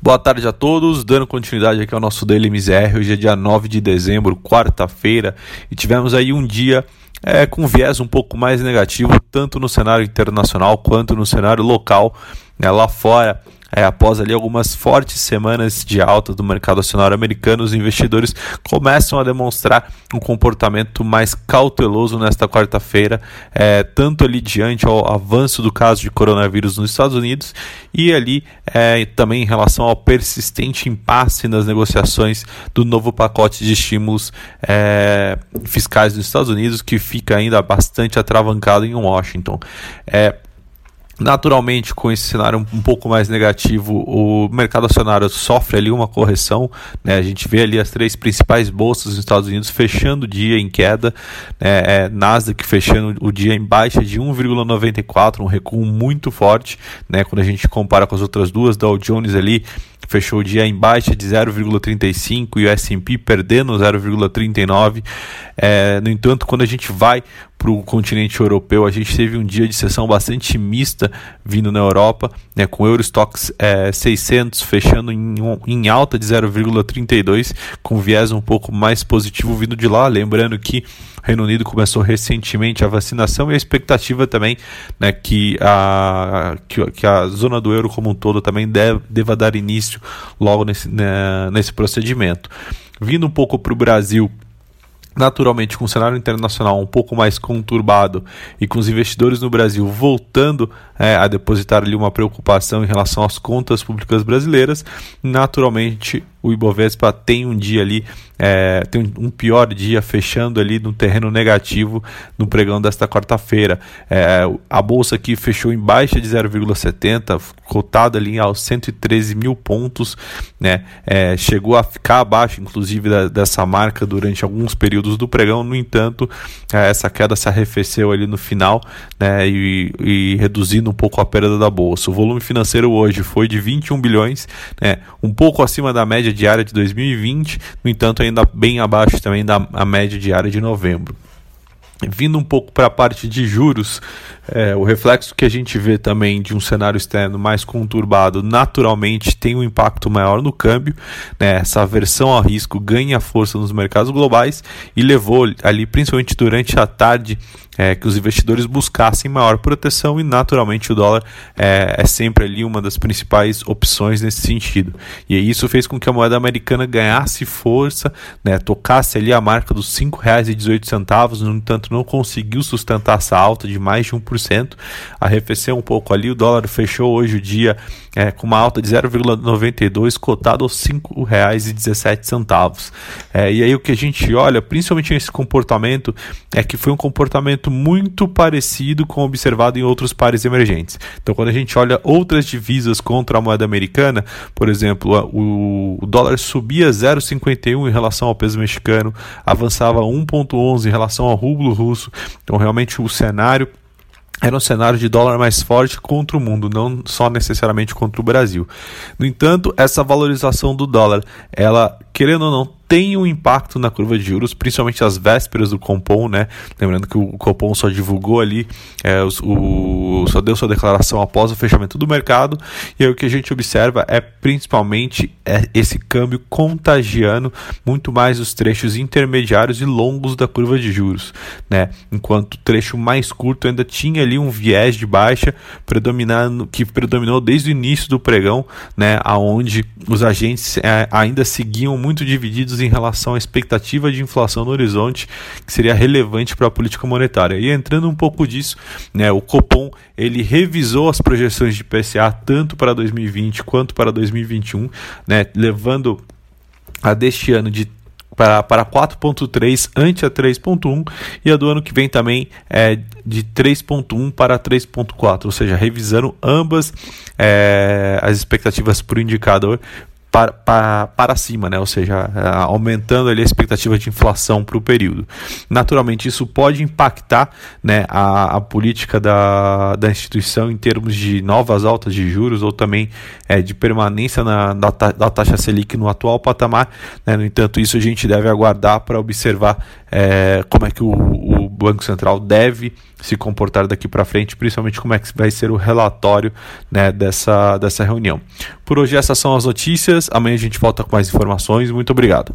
Boa tarde a todos, dando continuidade aqui ao nosso Daily Misério. Hoje é dia 9 de dezembro, quarta-feira, e tivemos aí um dia é, com viés um pouco mais negativo, tanto no cenário internacional quanto no cenário local. Né, lá fora, é, após ali algumas fortes semanas de alta do mercado acionário americano, os investidores começam a demonstrar um comportamento mais cauteloso nesta quarta-feira, é, tanto ali diante ao avanço do caso de coronavírus nos Estados Unidos e ali é, também em relação ao persistente impasse nas negociações do novo pacote de estímulos é, fiscais nos Estados Unidos, que fica ainda bastante atravancado em Washington. É, Naturalmente, com esse cenário um pouco mais negativo, o mercado acionário sofre ali uma correção. Né? A gente vê ali as três principais bolsas dos Estados Unidos fechando o dia em queda. Né? É, Nasdaq fechando o dia em baixa de 1,94, um recuo muito forte. Né? Quando a gente compara com as outras duas, Dow Jones ali fechou o dia em baixa de 0,35 e o S&P perdendo 0,39. É, no entanto, quando a gente vai para o continente europeu, a gente teve um dia de sessão bastante mista vindo na Europa, né, com Eurostox é, 600 fechando em, em alta de 0,32, com viés um pouco mais positivo vindo de lá. Lembrando que o Reino Unido começou recentemente a vacinação e a expectativa também né, que, a, que, que a zona do euro como um todo também deve, deva dar início logo nesse, né, nesse procedimento. Vindo um pouco para o Brasil, naturalmente com o cenário internacional um pouco mais conturbado e com os investidores no Brasil voltando é, a depositar ali uma preocupação em relação às contas públicas brasileiras, naturalmente o Ibovespa tem um dia ali, é, tem um pior dia fechando ali no terreno negativo no pregão desta quarta-feira. É, a bolsa aqui fechou em baixa de 0,70, cotada ali aos 113 mil pontos, né? É, chegou a ficar abaixo, inclusive, da, dessa marca durante alguns períodos do pregão. No entanto, é, essa queda se arrefeceu ali no final, né? E, e, reduzindo um pouco a perda da bolsa. O volume financeiro hoje foi de 21 bilhões, né? Um pouco acima da média diária de 2020, no entanto, ainda bem abaixo também da média diária de novembro. Vindo um pouco para a parte de juros, é, o reflexo que a gente vê também de um cenário externo mais conturbado, naturalmente tem um impacto maior no câmbio. Né? Essa aversão ao risco ganha força nos mercados globais e levou ali, principalmente durante a tarde, é, que os investidores buscassem maior proteção e, naturalmente, o dólar é, é, sempre ali uma das principais opções nesse sentido. E isso fez com que a moeda americana ganhasse força, né, tocasse ali a marca dos R$ 5,18, no entanto, não conseguiu sustentar essa alta de mais de 1%, arrefeceu um pouco ali, o dólar fechou hoje o dia é, com uma alta de 0,92, cotado aos R$ 5,17. É, e aí o que a gente olha, principalmente nesse comportamento, é que foi um comportamento muito parecido com o observado em outros pares emergentes. Então, quando a gente olha outras divisas contra a moeda americana, por exemplo, o, dólar subia 0,51 em relação ao peso mexicano, avançava 1,11 em relação ao rublo russo. Então, realmente o cenário era um cenário de dólar mais forte contra o mundo, não só necessariamente contra o Brasil. No entanto, essa valorização do dólar, ela, querendo ou não, tem um impacto na curva de juros, principalmente às vésperas do Compom, né? Lembrando que o Compom só divulgou ali, é, o, só deu sua declaração após o fechamento do mercado, e aí o que a gente observa é principalmente é esse câmbio contagiando muito mais os trechos intermediários e longos da curva de juros, né? Enquanto o trecho mais curto ainda tinha ali um viés de baixa predominando, que predominou desde o início do pregão, né? Aonde os agentes é, ainda seguiam muito divididos em relação à expectativa de inflação no horizonte, que seria relevante para a política monetária. E entrando um pouco disso, né, o Copom ele revisou as projeções de PCA tanto para 2020 quanto para 2021, né, levando a deste ano de para, para 4.3 ante a 3.1 e a do ano que vem também é de 3.1 para 3.4, ou seja, revisando ambas é, as expectativas por indicador para, para, para cima, né? ou seja, é, aumentando ali a expectativa de inflação para o período. Naturalmente, isso pode impactar né, a, a política da, da instituição em termos de novas altas de juros ou também é, de permanência na, da, da taxa Selic no atual patamar. Né? No entanto, isso a gente deve aguardar para observar é, como é que o, o Banco Central deve se comportar daqui para frente, principalmente como é que vai ser o relatório né, dessa, dessa reunião. Por hoje essas são as notícias, amanhã a gente volta com mais informações, muito obrigado.